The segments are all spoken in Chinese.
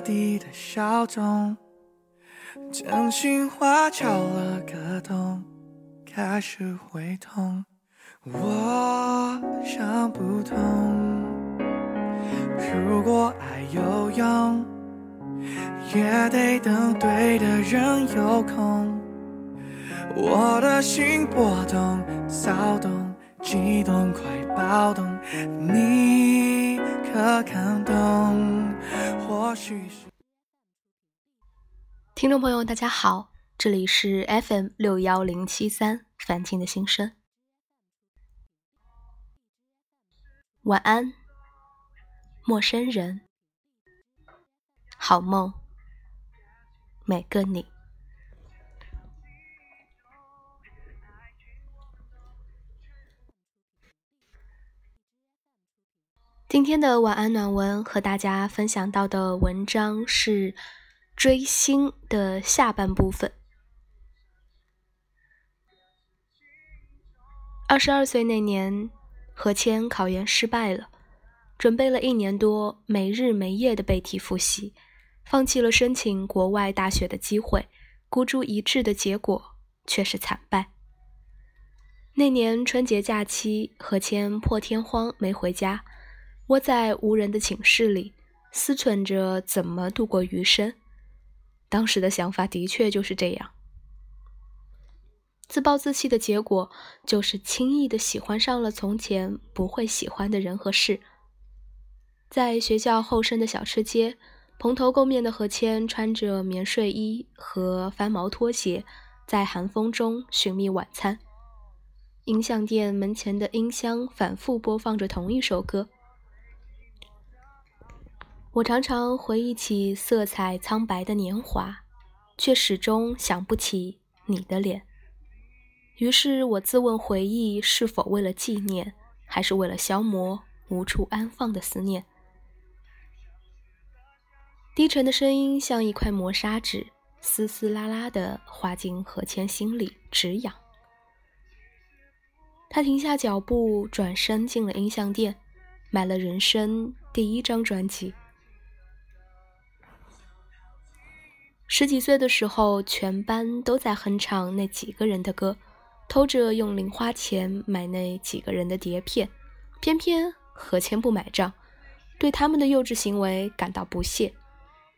没彻底的消肿，真心话敲了个洞，开始会痛。我想不通，如果爱有用，也得等对的人有空。我的心波动、骚动、激动，快暴动，你可看懂？听众朋友，大家好，这里是 FM 六幺零七三凡青的心声。晚安，陌生人，好梦，每个你。今天的晚安暖文和大家分享到的文章是追星的下半部分。二十二岁那年，何谦考研失败了，准备了一年多，没日没夜的背题复习，放弃了申请国外大学的机会，孤注一掷的结果却是惨败。那年春节假期，何谦破天荒没回家。窝在无人的寝室里，思忖着怎么度过余生。当时的想法的确就是这样。自暴自弃的结果，就是轻易的喜欢上了从前不会喜欢的人和事。在学校后身的小吃街，蓬头垢面的何谦穿着棉睡衣和翻毛拖鞋，在寒风中寻觅晚餐。音像店门前的音箱反复播放着同一首歌。我常常回忆起色彩苍白的年华，却始终想不起你的脸。于是我自问：回忆是否为了纪念，还是为了消磨无处安放的思念？低沉的声音像一块磨砂纸，丝丝拉拉地滑进何谦心里，直痒。他停下脚步，转身进了音像店，买了人生第一张专辑。十几岁的时候，全班都在哼唱那几个人的歌，偷着用零花钱买那几个人的碟片，偏偏何谦不买账，对他们的幼稚行为感到不屑。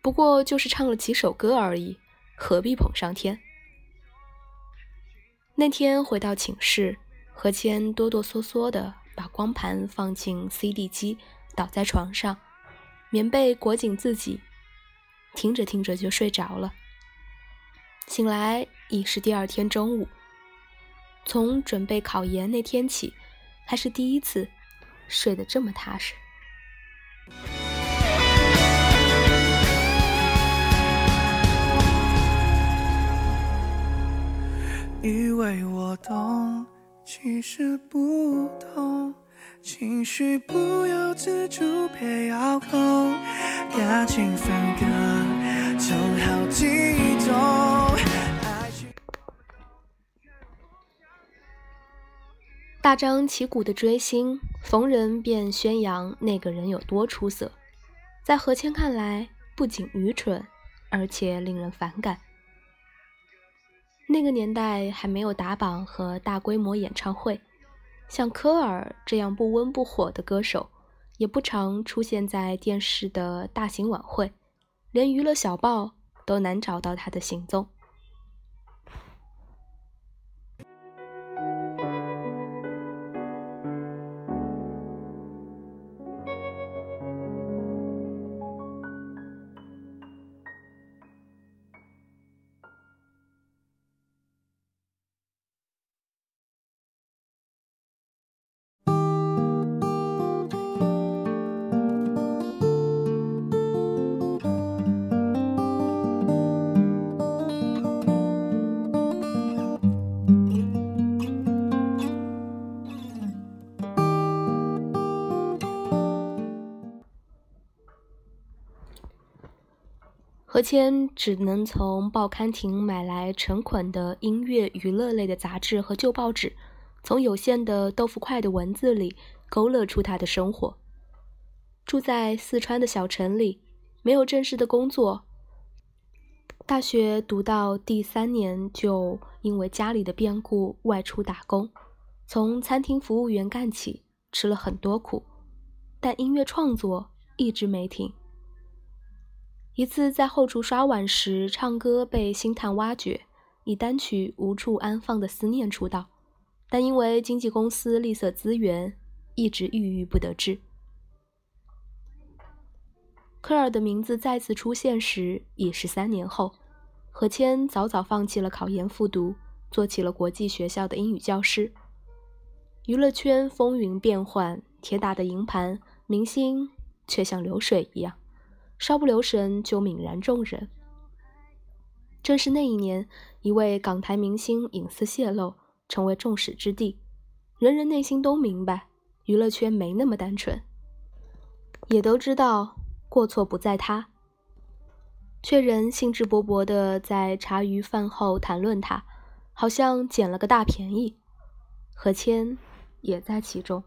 不过就是唱了几首歌而已，何必捧上天？那天回到寝室，何谦哆哆嗦嗦地把光盘放进 CD 机，倒在床上，棉被裹紧自己。听着听着就睡着了，醒来已是第二天中午。从准备考研那天起，还是第一次睡得这么踏实。以为我懂，其实不懂。情绪不由自主被遥控，感情分割总好激动。大张旗鼓的追星，逢人便宣扬那个人有多出色，在何谦看来，不仅愚蠢，而且令人反感。那个年代还没有打榜和大规模演唱会。像科尔这样不温不火的歌手，也不常出现在电视的大型晚会，连娱乐小报都难找到他的行踪。何谦只能从报刊亭买来成捆的音乐娱乐类的杂志和旧报纸，从有限的豆腐块的文字里勾勒出他的生活。住在四川的小城里，没有正式的工作。大学读到第三年，就因为家里的变故外出打工，从餐厅服务员干起，吃了很多苦，但音乐创作一直没停。一次在后厨刷碗时唱歌被星探挖掘，以单曲《无处安放的思念》出道，但因为经纪公司吝啬资源，一直郁郁不得志。科尔的名字再次出现时，已是三年后。何谦早早放弃了考研复读，做起了国际学校的英语教师。娱乐圈风云变幻，铁打的营盘，明星却像流水一样，稍不留神就泯然众人。正是那一年，一位港台明星隐私泄露，成为众矢之的。人人内心都明白，娱乐圈没那么单纯，也都知道。过错不在他，却仍兴致勃勃地在茶余饭后谈论他，好像捡了个大便宜。何谦也在其中。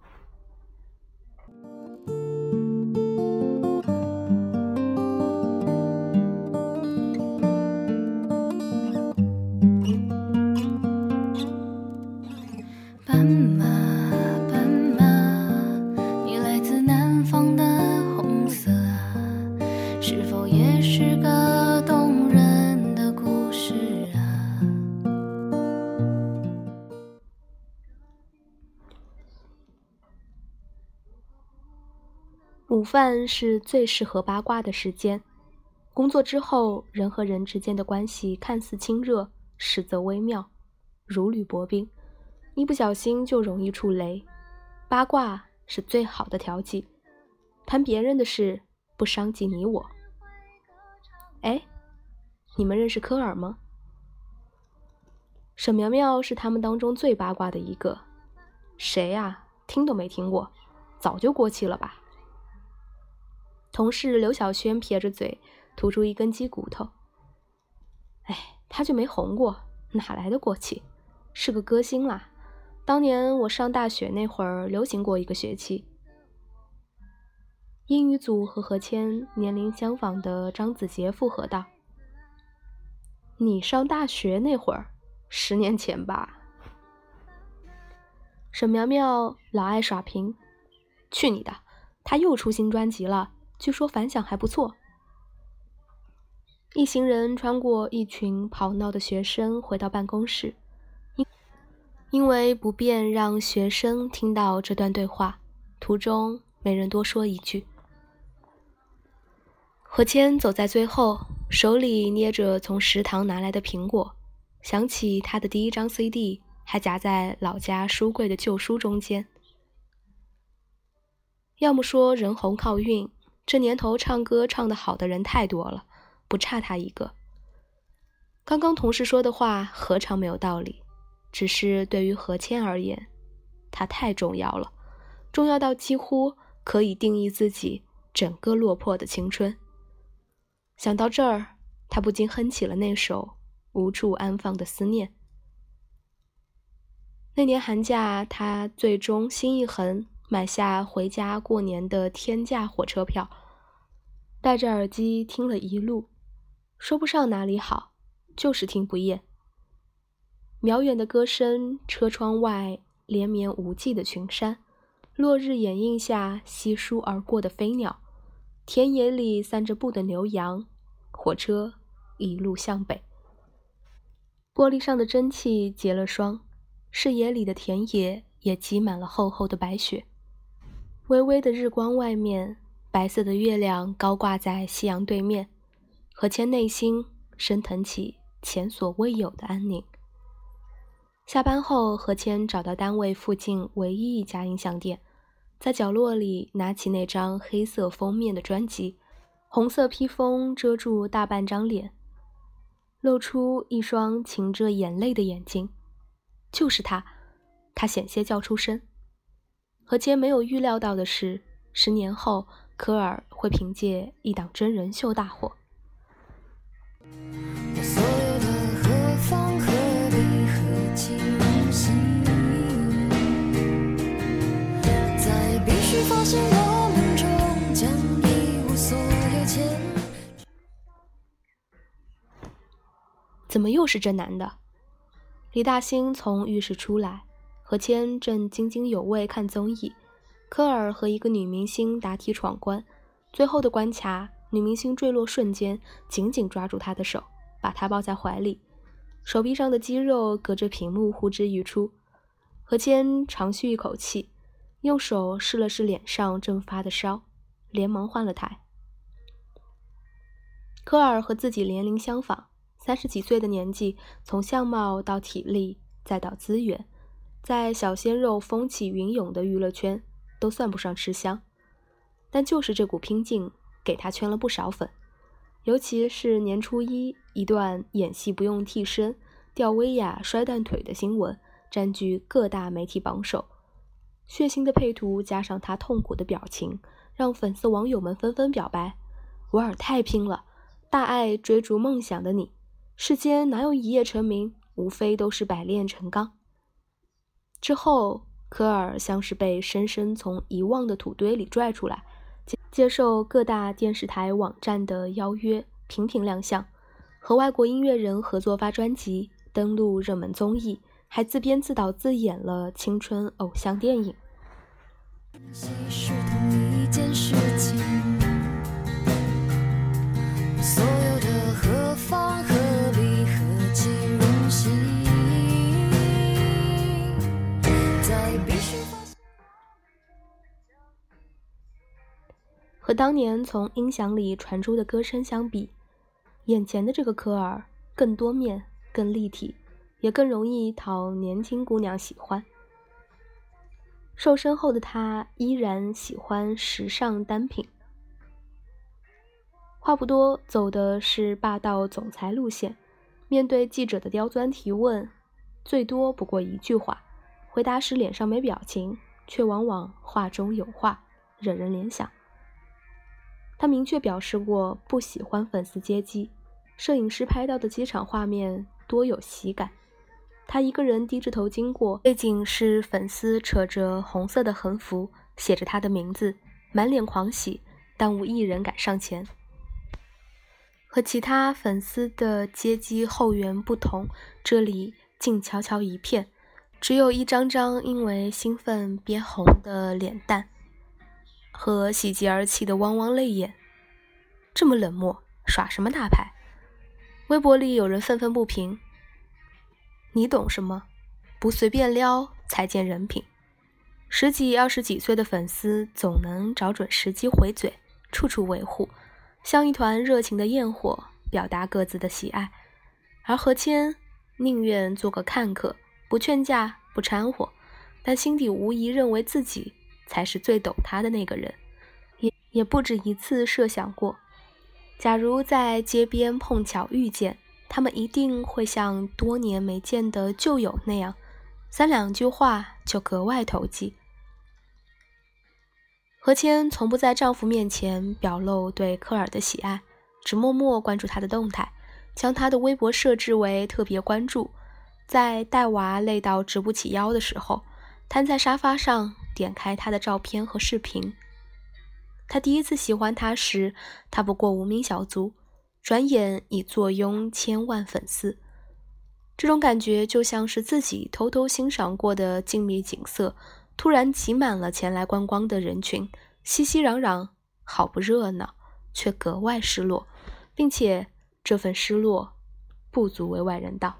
饭是最适合八卦的时间。工作之后，人和人之间的关系看似亲热，实则微妙，如履薄冰，一不小心就容易触雷。八卦是最好的调剂，谈别人的事，不伤及你我。哎，你们认识科尔吗？沈苗苗是他们当中最八卦的一个。谁呀？听都没听过，早就过气了吧。同事刘小轩撇着嘴，吐出一根鸡骨头。哎，他就没红过，哪来的过气？是个歌星啦。当年我上大学那会儿，流行过一个学期。英语组和何谦年龄相仿的张子杰附和道：“你上大学那会儿，十年前吧？”沈苗苗老爱耍贫，去你的！他又出新专辑了。据说反响还不错。一行人穿过一群跑闹的学生，回到办公室。因因为不便让学生听到这段对话，途中没人多说一句。何谦走在最后，手里捏着从食堂拿来的苹果，想起他的第一张 CD 还夹在老家书柜的旧书中间。要么说人红靠运。这年头唱歌唱得好的人太多了，不差他一个。刚刚同事说的话何尝没有道理？只是对于何谦而言，他太重要了，重要到几乎可以定义自己整个落魄的青春。想到这儿，他不禁哼起了那首《无处安放的思念》。那年寒假，他最终心一横。买下回家过年的天价火车票，戴着耳机听了一路，说不上哪里好，就是听不厌。渺远的歌声，车窗外连绵无际的群山，落日掩映下稀疏而过的飞鸟，田野里散着步的牛羊，火车一路向北。玻璃上的蒸汽结了霜，视野里的田野也积满了厚厚的白雪。微微的日光，外面白色的月亮高挂在夕阳对面，何谦内心升腾起前所未有的安宁。下班后，何谦找到单位附近唯一一家音响店，在角落里拿起那张黑色封面的专辑，红色披风遮住大半张脸，露出一双噙着眼泪的眼睛。就是他，他险些叫出声。何洁没有预料到的是，十年后科尔会凭借一档真人秀大火。怎么又是这男的？李大兴从浴室出来，何谦正津津有味看综艺，科尔和一个女明星答题闯关，最后的关卡，女明星坠落瞬间，紧紧抓住他的手，把他抱在怀里，手臂上的肌肉隔着屏幕呼之欲出。何谦长吁一口气，用手试了试脸上正发的烧，连忙换了台。科尔和自己年龄相仿。三十几岁的年纪，从相貌到体力，再到资源，在小鲜肉风起云涌的娱乐圈，都算不上吃香。但就是这股拼劲，给他圈了不少粉。尤其是年初一一段演戏不用替身、吊威亚摔断腿的新闻，占据各大媒体榜首。血腥的配图加上他痛苦的表情，让粉丝网友们纷纷表白：“维尔太拼了，大爱追逐梦想的你。”世间哪有一夜成名？无非都是百炼成钢。之后，科尔像是被深深从遗忘的土堆里拽出来，接接受各大电视台网站的邀约，频频亮相，和外国音乐人合作发专辑，登陆热门综艺，还自编自导自演了青春偶像电影。和当年从音响里传出的歌声相比，眼前的这个科尔更多面、更立体，也更容易讨年轻姑娘喜欢。瘦身后的他依然喜欢时尚单品，话不多，走的是霸道总裁路线。面对记者的刁钻提问，最多不过一句话，回答时脸上没表情，却往往话中有话，惹人联想。他明确表示过不喜欢粉丝接机，摄影师拍到的机场画面多有喜感。他一个人低着头经过，背景是粉丝扯着红色的横幅，写着他的名字，满脸狂喜，但无一人敢上前。和其他粉丝的接机后援不同，这里静悄悄一片，只有一张张因为兴奋憋红的脸蛋。和喜极而泣的汪汪泪眼，这么冷漠，耍什么大牌？微博里有人愤愤不平：“你懂什么？不随便撩才见人品。”十几、二十几岁的粉丝总能找准时机回嘴，处处维护，像一团热情的焰火，表达各自的喜爱。而何谦宁愿做个看客，不劝架，不掺和，但心底无疑认为自己。才是最懂他的那个人，也也不止一次设想过，假如在街边碰巧遇见，他们一定会像多年没见的旧友那样，三两句话就格外投机。何谦从不在丈夫面前表露对科尔的喜爱，只默默关注他的动态，将他的微博设置为特别关注。在带娃累到直不起腰的时候，瘫在沙发上。点开他的照片和视频。他第一次喜欢他时，他不过无名小卒，转眼已坐拥千万粉丝。这种感觉就像是自己偷偷欣赏过的静谧景色，突然挤满了前来观光的人群，熙熙攘攘，好不热闹，却格外失落，并且这份失落不足为外人道。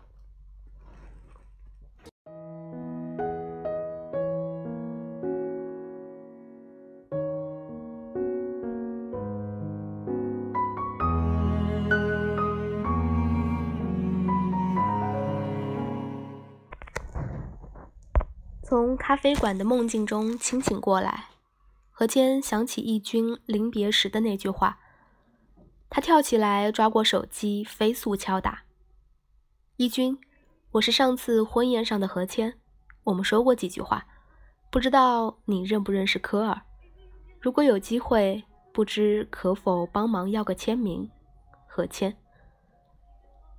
咖啡馆的梦境中清醒过来，何谦想起义军临别时的那句话，他跳起来抓过手机，飞速敲打。义军，我是上次婚宴上的何谦，我们说过几句话，不知道你认不认识科尔？如果有机会，不知可否帮忙要个签名？何谦。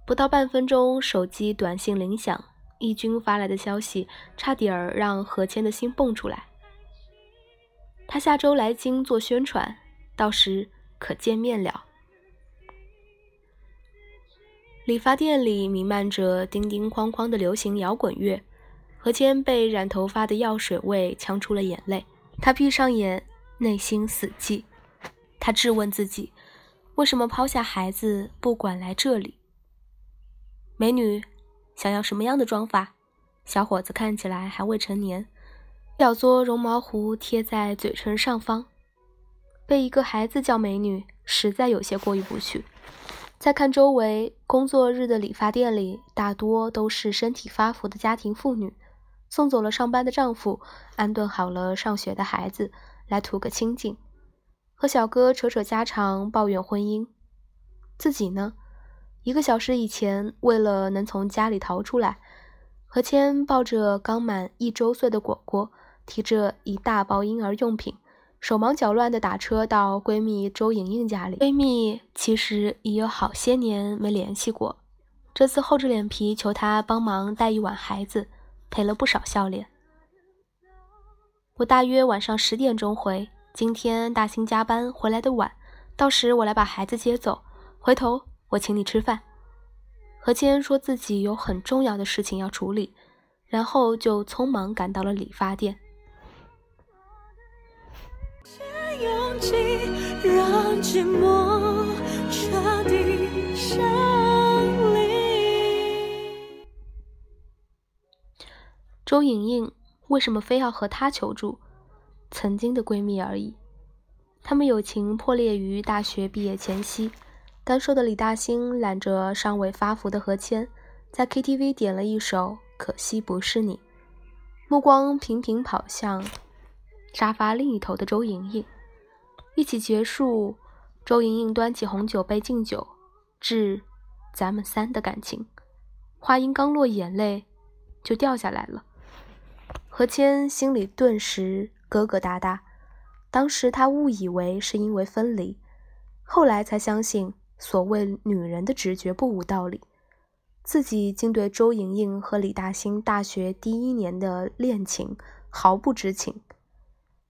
不到半分钟，手机短信铃响。义军发来的消息，差点儿让何谦的心蹦出来。他下周来京做宣传，到时可见面了。理发店里弥漫着叮叮哐哐的流行摇滚乐，何谦被染头发的药水味呛出了眼泪。他闭上眼，内心死寂。他质问自己：为什么抛下孩子不管来这里？美女，想要什么样的妆法？小伙子看起来还未成年，小撮绒毛胡贴在嘴唇上方，被一个孩子叫美女，实在有些过意不去。再看周围，工作日的理发店里大多都是身体发福的家庭妇女，送走了上班的丈夫，安顿好了上学的孩子，来图个清静，和小哥扯扯家常，抱怨婚姻。自己呢，一个小时以前，为了能从家里逃出来，何谦抱着刚满一周岁的果果，提着一大包婴儿用品。手忙脚乱地打车到闺蜜周莹莹家里。闺蜜其实已有好些年没联系过，这次厚着脸皮求她帮忙带一晚孩子，赔了不少笑脸。我大约晚上十点钟回，今天大兴加班回来的晚，到时我来把孩子接走，回头我请你吃饭。何谦说自己有很重要的事情要处理，然后就匆忙赶到了理发店。勇气让寂寞彻底。周莹莹为什么非要和他求助？曾经的闺蜜而已。她们友情破裂于大学毕业前夕。单瘦的李大兴揽着尚未发福的何谦，在 KTV 点了一首《可惜不是你》，目光频频跑向沙发另一头的周莹莹。一起结束，周莹莹端起红酒杯敬酒，致咱们三的感情。话音刚落，眼泪就掉下来了。何谦心里顿时疙疙瘩瘩。当时他误以为是因为分离，后来才相信所谓女人的直觉不无道理。自己竟对周莹莹和李大兴大学第一年的恋情毫不知情。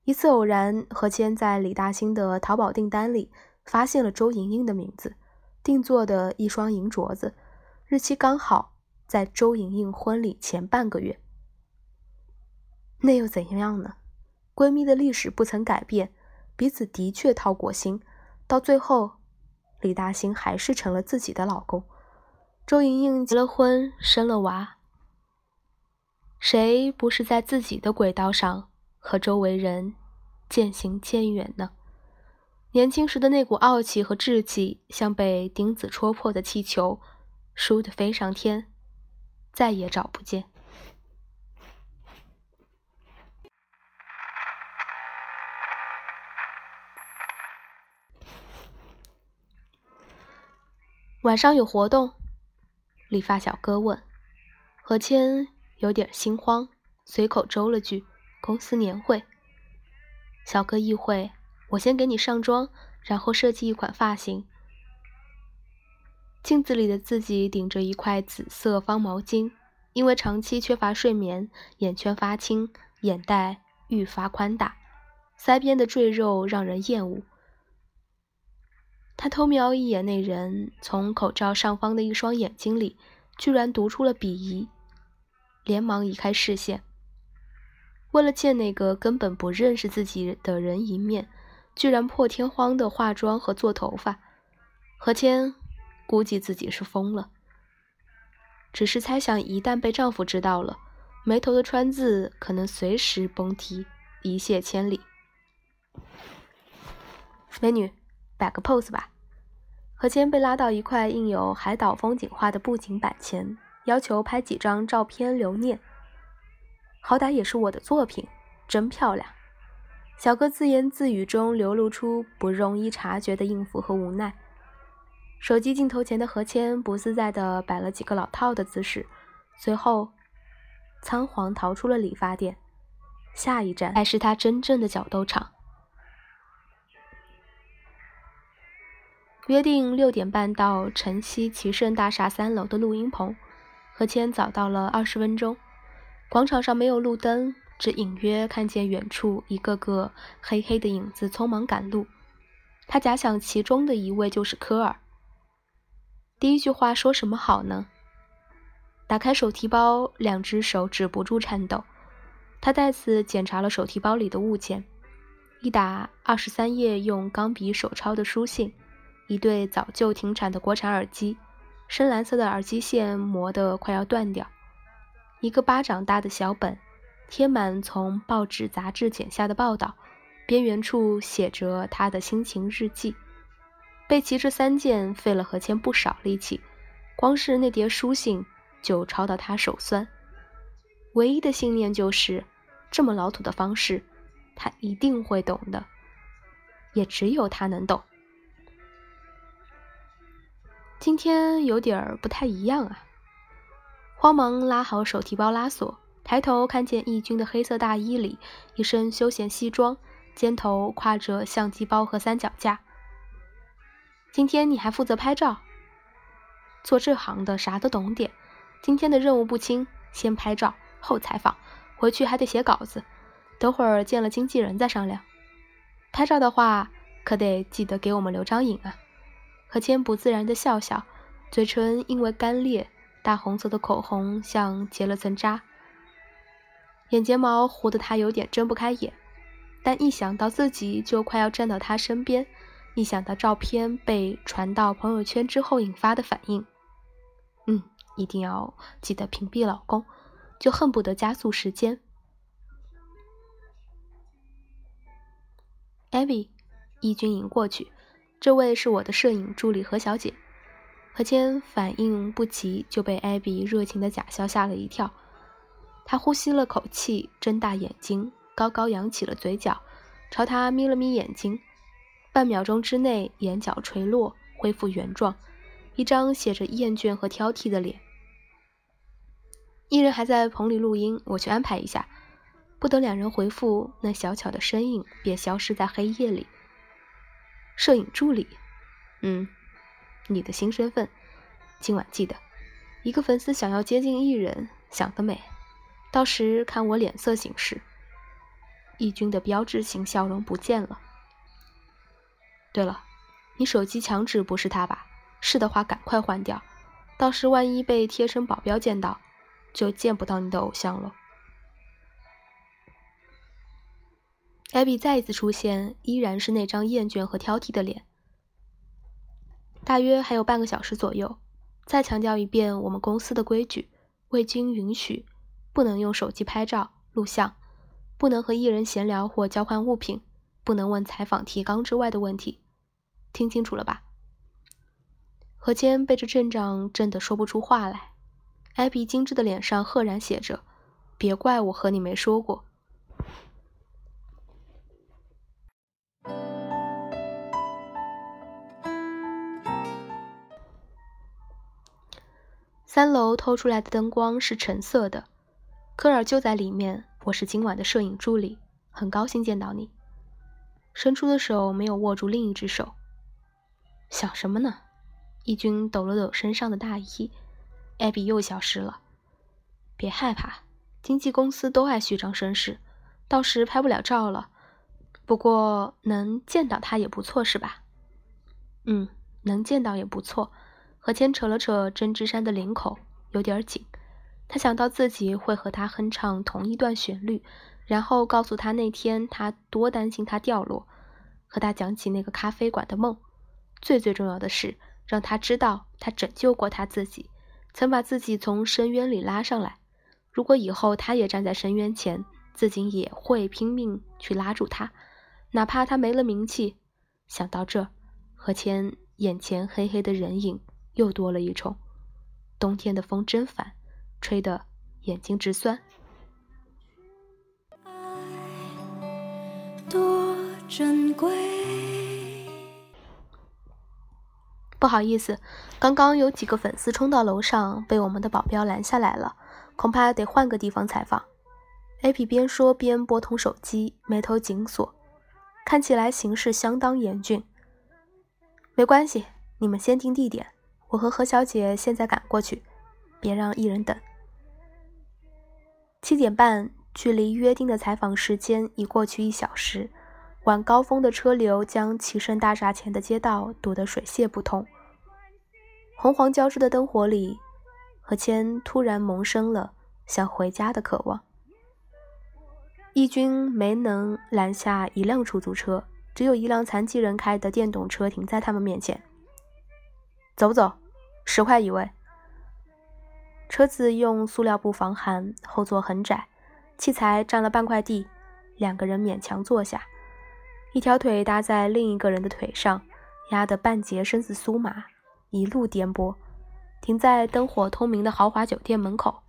一次偶然，何谦在李大兴的淘宝订单里发现了周莹莹的名字，定做的一双银镯子，日期刚好在周莹莹婚礼前半个月。那又怎样呢？闺蜜的历史不曾改变，彼此的确掏过心，到最后，李大兴还是成了自己的老公。周莹莹结了婚，生了娃，谁不是在自己的轨道上？和周围人渐行渐远呢？年轻时的那股傲气和志气，像被钉子戳破的气球，倏地飞上天，再也找不见。晚上有活动？理发小哥问。何谦有点心慌，随口周了句。公司年会，小哥意会，我先给你上妆，然后设计一款发型。镜子里的自己顶着一块紫色方毛巾，因为长期缺乏睡眠，眼圈发青，眼袋愈发宽大，腮边的赘肉让人厌恶。他偷瞄一眼那人，从口罩上方的一双眼睛里，居然读出了鄙夷，连忙移开视线。为了见那个根本不认识自己的人一面，居然破天荒的化妆和做头发，何谦估计自己是疯了。只是猜想，一旦被丈夫知道了，眉头的川字可能随时崩提，一泻千里。美女，摆个 pose 吧。何谦被拉到一块印有海岛风景画的布景板前，要求拍几张照片留念。好歹也是我的作品，真漂亮。小哥自言自语中流露出不容易察觉的应付和无奈。手机镜头前的何谦不自在地摆了几个老套的姿势，随后仓皇逃出了理发店。下一站才是他真正的角斗场。约定六点半到晨曦奇盛大厦三楼的录音棚，何谦早到了二十分钟。广场上没有路灯，只隐约看见远处一个个黑黑的影子匆忙赶路。他假想其中的一位就是科尔。第一句话说什么好呢？打开手提包，两只手止不住颤抖。他再次检查了手提包里的物件：一打二十三页用钢笔手抄的书信，一对早就停产的国产耳机，深蓝色的耳机线磨得快要断掉，一个巴掌大的小本，贴满从报纸杂志剪下的报道，边缘处写着他的心情日记。备齐这三件费了何谦不少力气，光是那叠书信就抄到他手酸。唯一的信念就是，这么老土的方式，他一定会懂的，也只有他能懂。今天有点儿不太一样啊！慌忙拉好手提包拉锁，抬头看见义军的黑色大衣里一身休闲西装，肩头挎着相机包和三脚架。今天你还负责拍照，做这行的啥都懂点。今天的任务不轻，先拍照后采访，回去还得写稿子。等会儿见了经纪人再商量。拍照的话，可得记得给我们留张影啊。何谦不自然的笑笑，嘴唇因为干裂，大红色的口红像结了层渣，眼睫毛糊得他有点睁不开眼。但一想到自己就快要站到他身边。一想到照片被传到朋友圈之后引发的反应，嗯，一定要记得屏蔽老公，就恨不得加速时间。Abby，义军迎过去，这位是我的摄影助理何小姐。何谦反应不及，就被艾比热情的假笑吓了一跳。他呼吸了口气，睁大眼睛，高高扬起了嘴角，朝他眯了眯眼睛。半秒钟之内，眼角垂落，恢复原状，一张写着厌倦和挑剔的脸。艺人还在棚里录音，我去安排一下。不等两人回复，那小巧的身影便消失在黑夜里。摄影助理，嗯，你的新身份，今晚记得。一个粉丝想要接近艺人，想得美，到时看我脸色行事。义军的标志性笑容不见了。对了，你手机墙纸不是他吧？是的话，赶快换掉，到时万一被贴身保镖见到，就见不到你的偶像了。艾比再一次出现，依然是那张厌倦和挑剔的脸。大约还有半个小时左右，再强调一遍我们公司的规矩：未经允许，不能用手机拍照、录像，不能和艺人闲聊或交换物品，不能问采访提纲之外的问题。听清楚了吧？何谦被这阵仗震得说不出话来。艾比精致的脸上赫然写着：“别怪我和你没说过。”三楼透出来的灯光是橙色的，科尔就在里面。我是今晚的摄影助理，很高兴见到你。伸出的手没有握住另一只手。想什么呢？义军抖了抖身上的大衣，艾比又消失了。别害怕，经纪公司都爱虚张声势，到时拍不了照了。不过能见到他也不错，是吧？嗯，能见到也不错。何谦扯了扯针织衫的领口，有点紧。他想到自己会和他哼唱同一段旋律，然后告诉他那天他多担心他掉落，和他讲起那个咖啡馆的梦。最最重要的是，让他知道他拯救过他自己，曾把自己从深渊里拉上来。如果以后他也站在深渊前，自己也会拼命去拉住他，哪怕他没了名气。想到这，何谦眼前黑黑的人影又多了一重。冬天的风真烦，吹得眼睛直酸。爱多珍贵。不好意思，刚刚有几个粉丝冲到楼上，被我们的保镖拦下来了，恐怕得换个地方采访。A P 边说边拨通手机，眉头紧锁，看起来形势相当严峻。没关系，你们先定地点，我和何小姐现在赶过去，别让一人等。七点半，距离约定的采访时间已过去一小时。晚高峰的车流将齐盛大厦前的街道堵得水泄不通。红黄交织的灯火里，何谦突然萌生了想回家的渴望。义军没能拦下一辆出租车，只有一辆残疾人开的电动车停在他们面前。走不走？十块一位。车子用塑料布防寒，后座很窄，器材占了半块地，两个人勉强坐下，一条腿搭在另一个人的腿上，压得半截身子酥麻，一路颠簸，停在灯火通明的豪华酒店门口。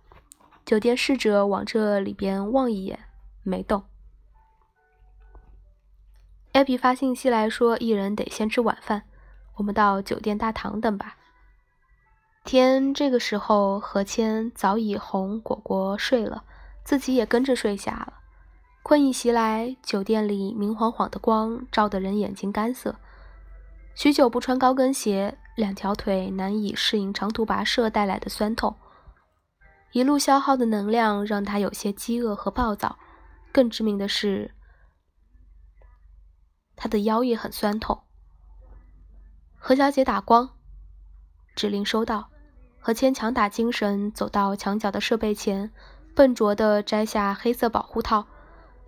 酒店侍者往这里边望一眼，没动。艾比发信息来说，一人得先吃晚饭。我们到酒店大堂等吧。天这个时候，何谦早已哄果果睡了，自己也跟着睡下了。困意袭来，酒店里明晃晃的光照得人眼睛干涩。许久不穿高跟鞋，两条腿难以适应长途跋涉带来的酸痛。一路消耗的能量让他有些饥饿和暴躁。更致命的是，他的腰也很酸痛。何小姐打光，指令收到。何谦强打精神，走到墙角的设备前，笨拙地摘下黑色保护套，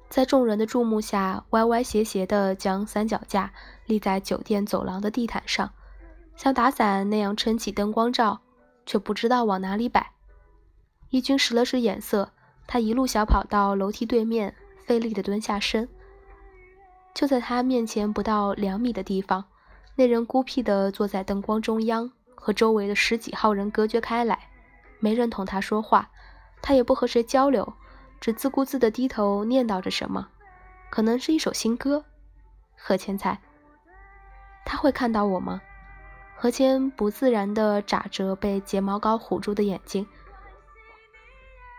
在众人的注目下，歪歪斜斜地将三脚架立在酒店走廊的地毯上，像打伞那样撑起灯光罩，却不知道往哪里摆。义军使了使眼色，他一路小跑到楼梯对面，费力地蹲下身。就在他面前不到两米的地方。那人孤僻地坐在灯光中央，和周围的十几号人隔绝开来，没人同他说话，他也不和谁交流，只自顾自地低头念叨着什么，可能是一首新歌。何千才，他会看到我吗？何谦不自然地眨着被睫毛膏糊住的眼睛，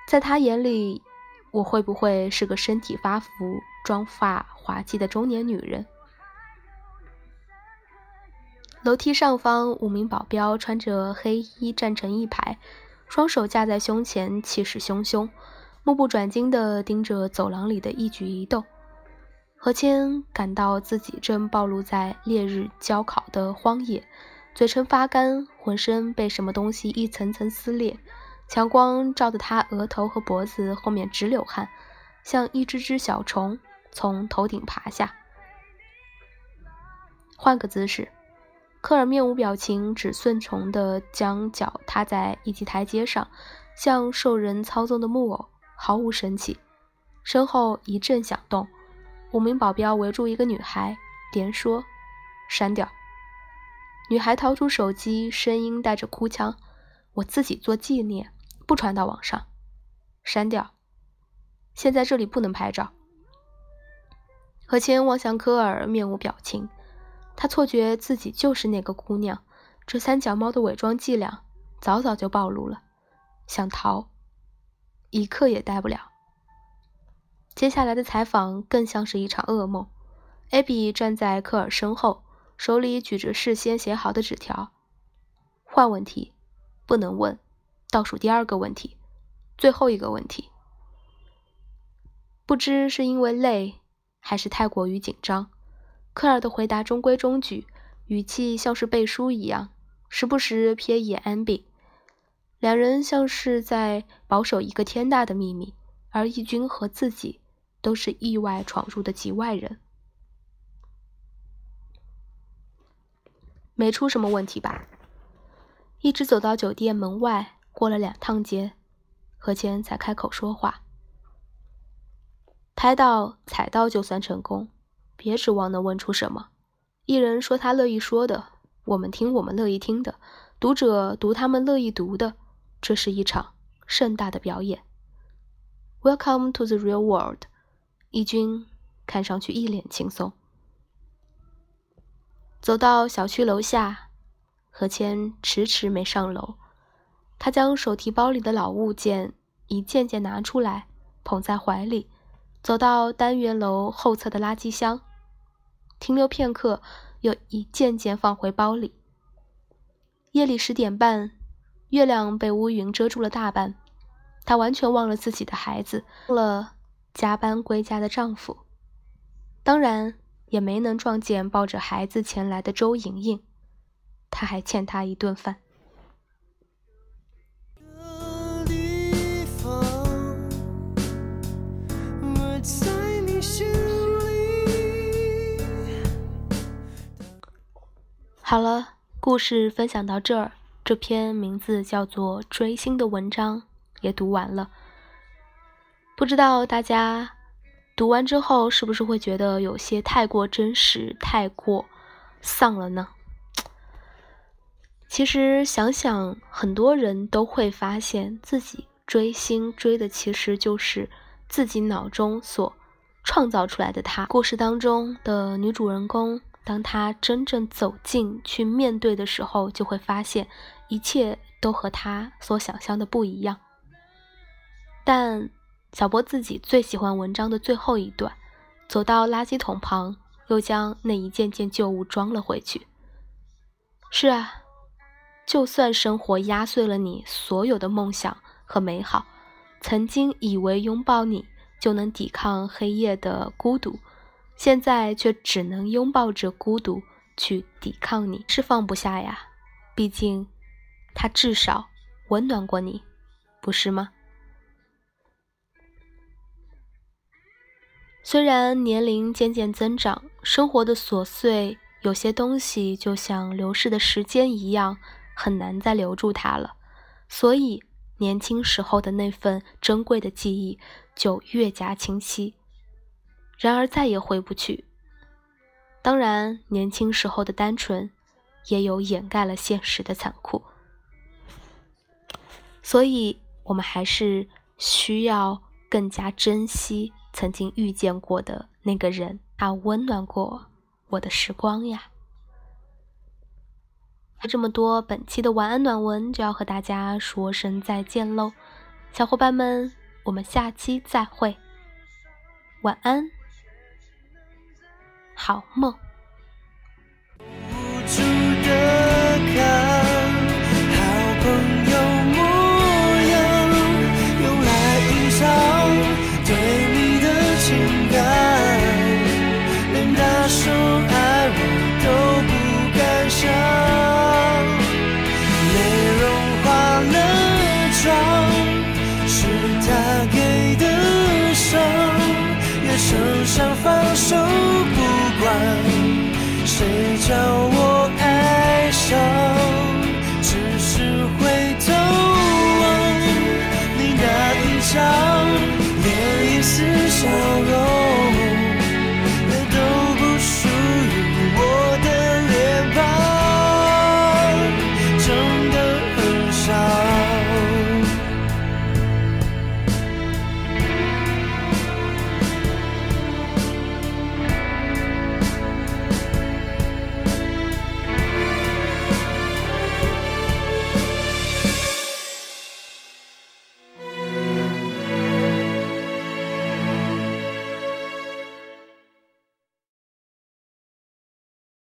在他眼里，我会不会是个身体发福、妆发滑稽的中年女人？楼梯上方，五名保镖穿着黑衣站成一排，双手架在胸前，气势汹汹，目不转睛地盯着走廊里的一举一动。何谦感到自己正暴露在烈日焦烤的荒野，嘴唇发干，浑身被什么东西一层层撕裂，强光照得他额头和脖子后面直流汗，像一只只小虫从头顶爬下。换个姿势。科尔面无表情，只顺从地将脚踏在一级台阶上，像受人操纵的木偶，毫无生气。身后一阵响动，五名保镖围住一个女孩，连说：“删掉。”女孩掏出手机，声音带着哭腔：“我自己做纪念，不传到网上。”删掉。现在这里不能拍照。何谦望向科尔，面无表情。他错觉自己就是那个姑娘，这三脚猫的伪装伎俩早早就暴露了。想逃，一刻也待不了。接下来的采访更像是一场噩梦。艾比站在科尔身后，手里举着事先写好的纸条。换问题，不能问。倒数第二个问题，最后一个问题。不知是因为累，还是太过于紧张。科尔的回答中规中矩，语气像是背书一样，时不时瞥一眼安比。两人像是在保守一个天大的秘密，而义军和自己都是意外闯入的局外人。没出什么问题吧？一直走到酒店门外，过了两趟街，何谦才开口说话：“拍到、踩到就算成功。”别指望能问出什么。艺人说他乐意说的，我们听我们乐意听的，读者读他们乐意读的。这是一场盛大的表演。Welcome to the real world。义军看上去一脸轻松。走到小区楼下，何谦迟迟没上楼。他将手提包里的老物件一件件拿出来，捧在怀里，走到单元楼后侧的垃圾箱。停留片刻，又一件件放回包里。夜里十点半，月亮被乌云遮住了大半，她完全忘了自己的孩子，忘了加班归家的丈夫，当然也没能撞见抱着孩子前来的周莹莹。她还欠他一顿饭。好了，故事分享到这儿，这篇名字叫做《追星》的文章也读完了。不知道大家读完之后是不是会觉得有些太过真实、太过丧了呢？其实想想，很多人都会发现自己追星追的其实就是自己脑中所创造出来的他。故事当中的女主人公。当他真正走进去面对的时候，就会发现一切都和他所想象的不一样。但小波自己最喜欢文章的最后一段：走到垃圾桶旁，又将那一件件旧物装了回去。是啊，就算生活压碎了你所有的梦想和美好，曾经以为拥抱你就能抵抗黑夜的孤独。现在却只能拥抱着孤独去抵抗你，是放不下呀。毕竟，他至少温暖过你，不是吗？虽然年龄渐渐增长，生活的琐碎，有些东西就像流逝的时间一样，很难再留住它了。所以，年轻时候的那份珍贵的记忆就越加清晰。然而再也回不去。当然，年轻时候的单纯，也有掩盖了现实的残酷。所以，我们还是需要更加珍惜曾经遇见过的那个人，他温暖过我的时光呀。这么多，本期的晚安暖文就要和大家说声再见喽，小伙伴们，我们下期再会，晚安。好梦。谁叫我